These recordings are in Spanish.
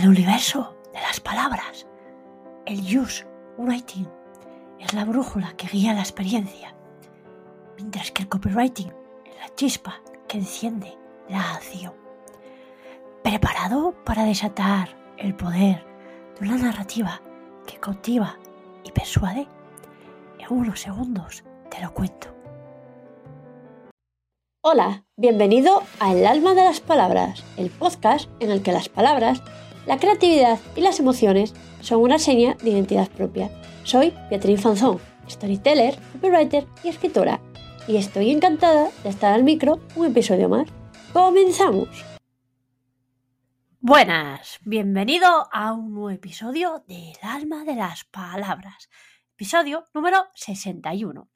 El universo de las palabras, el use writing es la brújula que guía la experiencia, mientras que el copywriting es la chispa que enciende la acción. ¿Preparado para desatar el poder de una narrativa que cautiva y persuade? En unos segundos te lo cuento. Hola, bienvenido a El alma de las palabras, el podcast en el que las palabras, la creatividad y las emociones son una seña de identidad propia. Soy Beatriz Fanzón, storyteller, copywriter y escritora, y estoy encantada de estar al micro un episodio más. ¡Comenzamos! Buenas, bienvenido a un nuevo episodio de El alma de las palabras, episodio número 61.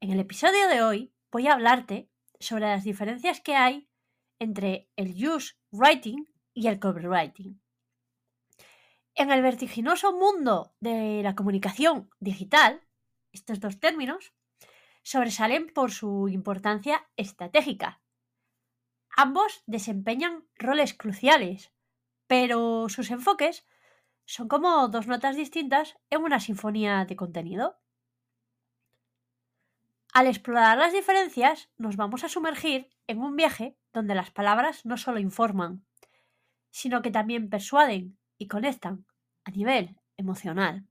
En el episodio de hoy voy a hablarte sobre las diferencias que hay entre el use writing y el copywriting. En el vertiginoso mundo de la comunicación digital, estos dos términos sobresalen por su importancia estratégica. Ambos desempeñan roles cruciales, pero sus enfoques son como dos notas distintas en una sinfonía de contenido. Al explorar las diferencias, nos vamos a sumergir en un viaje donde las palabras no solo informan, sino que también persuaden y conectan a nivel emocional.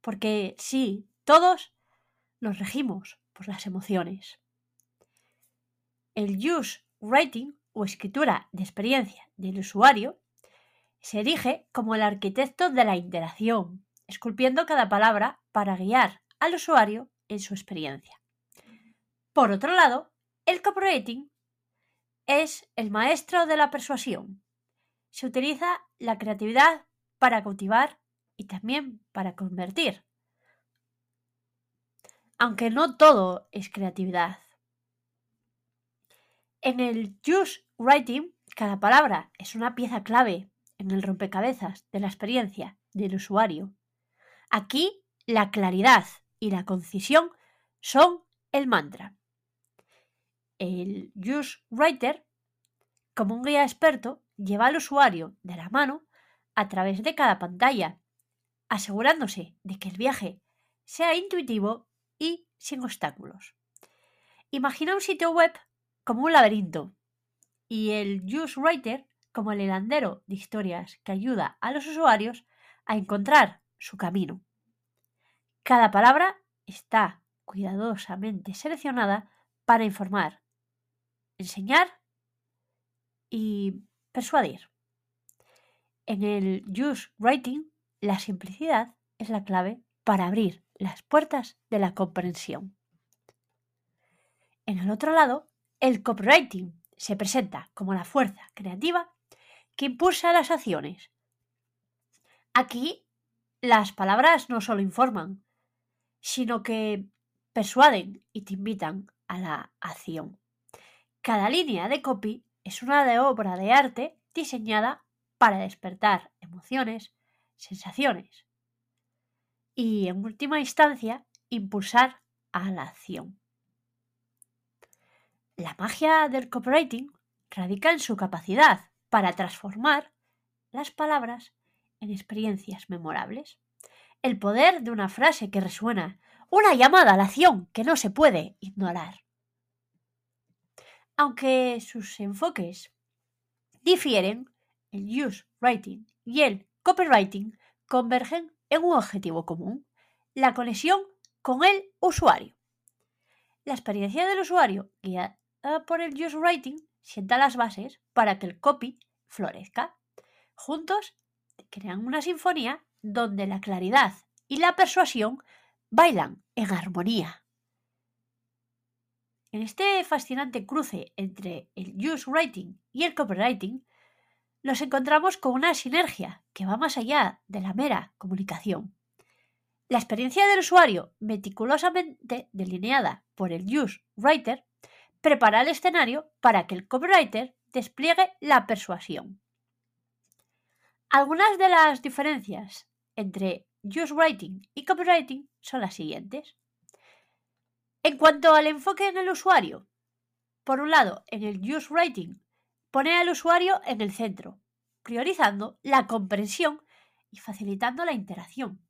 Porque sí, todos nos regimos por las emociones. El use writing o escritura de experiencia del usuario se erige como el arquitecto de la interacción, esculpiendo cada palabra para guiar al usuario en su experiencia. Por otro lado, el copywriting es el maestro de la persuasión. Se utiliza la creatividad para cautivar y también para convertir. Aunque no todo es creatividad. En el use writing, cada palabra es una pieza clave en el rompecabezas de la experiencia del usuario. Aquí la claridad y la concisión son el mantra. El use writer, como un guía experto, lleva al usuario de la mano a través de cada pantalla, asegurándose de que el viaje sea intuitivo y sin obstáculos. Imagina un sitio web como un laberinto y el Use Writer como el helandero de historias que ayuda a los usuarios a encontrar su camino. Cada palabra está cuidadosamente seleccionada para informar, enseñar y persuadir. En el Use Writing, la simplicidad es la clave para abrir las puertas de la comprensión. En el otro lado, el copywriting se presenta como la fuerza creativa que impulsa las acciones. Aquí, las palabras no solo informan, sino que persuaden y te invitan a la acción. Cada línea de copy es una de obra de arte diseñada para despertar emociones, sensaciones y, en última instancia, impulsar a la acción. La magia del copywriting radica en su capacidad para transformar las palabras en experiencias memorables. El poder de una frase que resuena, una llamada a la acción que no se puede ignorar. Aunque sus enfoques difieren, el use writing y el copywriting convergen en un objetivo común, la conexión con el usuario. La experiencia del usuario, guiada por el use writing, sienta las bases para que el copy florezca. Juntos crean una sinfonía donde la claridad y la persuasión bailan en armonía. En este fascinante cruce entre el use writing y el copywriting, nos encontramos con una sinergia que va más allá de la mera comunicación. La experiencia del usuario, meticulosamente delineada por el use writer, prepara el escenario para que el copywriter despliegue la persuasión. Algunas de las diferencias entre use writing y copywriting son las siguientes. En cuanto al enfoque en el usuario, por un lado, en el use writing pone al usuario en el centro, priorizando la comprensión y facilitando la interacción.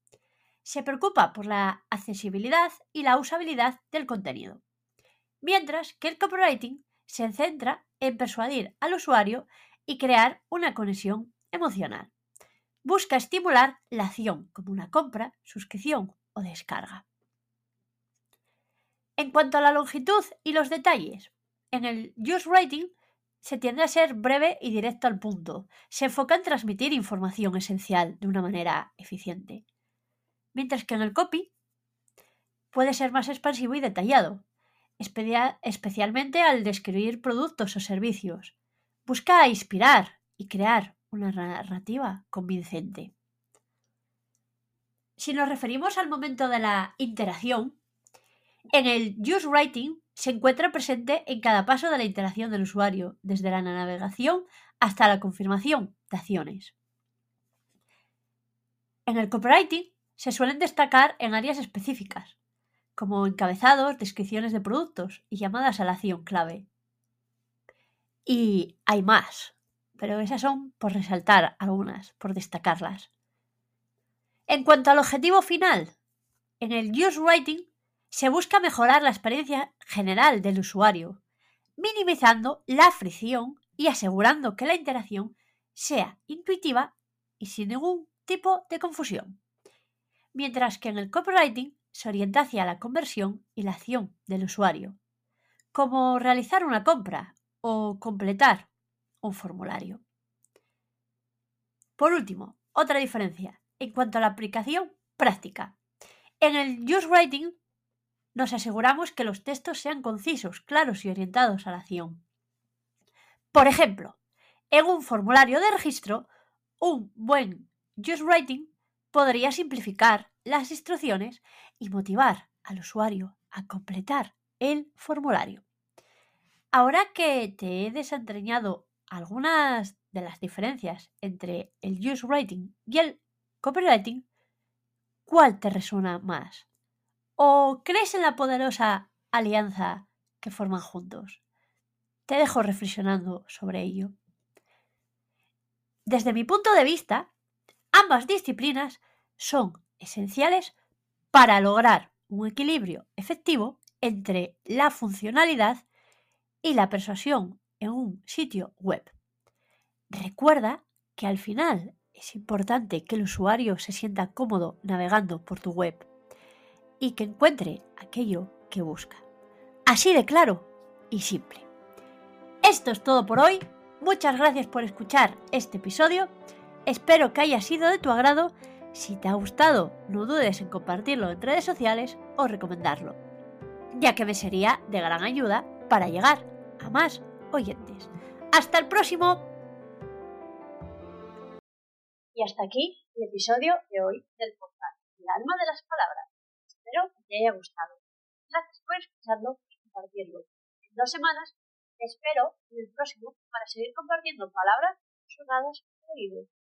Se preocupa por la accesibilidad y la usabilidad del contenido, mientras que el copywriting se centra en persuadir al usuario y crear una conexión emocional. Busca estimular la acción como una compra, suscripción o descarga. En cuanto a la longitud y los detalles, en el use rating se tiende a ser breve y directo al punto. Se enfoca en transmitir información esencial de una manera eficiente. Mientras que en el copy puede ser más expansivo y detallado, especialmente al describir productos o servicios. Busca inspirar y crear una narrativa convincente. Si nos referimos al momento de la interacción, en el use writing se encuentra presente en cada paso de la interacción del usuario, desde la navegación hasta la confirmación de acciones. En el copywriting se suelen destacar en áreas específicas, como encabezados, descripciones de productos y llamadas a la acción clave. Y hay más, pero esas son por resaltar algunas, por destacarlas. En cuanto al objetivo final, en el use writing se busca mejorar la experiencia general del usuario, minimizando la fricción y asegurando que la interacción sea intuitiva y sin ningún tipo de confusión. Mientras que en el copywriting se orienta hacia la conversión y la acción del usuario, como realizar una compra o completar un formulario. Por último, otra diferencia en cuanto a la aplicación práctica. En el use writing nos aseguramos que los textos sean concisos, claros y orientados a la acción. Por ejemplo, en un formulario de registro, un buen use writing podría simplificar las instrucciones y motivar al usuario a completar el formulario. Ahora que te he desentrañado algunas de las diferencias entre el use writing y el copywriting, ¿cuál te resuena más? ¿O crees en la poderosa alianza que forman juntos? Te dejo reflexionando sobre ello. Desde mi punto de vista, ambas disciplinas son esenciales para lograr un equilibrio efectivo entre la funcionalidad y la persuasión en un sitio web. Recuerda que al final es importante que el usuario se sienta cómodo navegando por tu web y que encuentre aquello que busca. Así de claro y simple. Esto es todo por hoy. Muchas gracias por escuchar este episodio. Espero que haya sido de tu agrado. Si te ha gustado, no dudes en compartirlo en redes sociales o recomendarlo, ya que me sería de gran ayuda para llegar a más oyentes. Hasta el próximo. Y hasta aquí el episodio de hoy del podcast, El alma de las palabras. Espero que te haya gustado. Gracias por escucharlo y compartirlo. En dos semanas espero en el próximo para seguir compartiendo palabras sonadas oídos.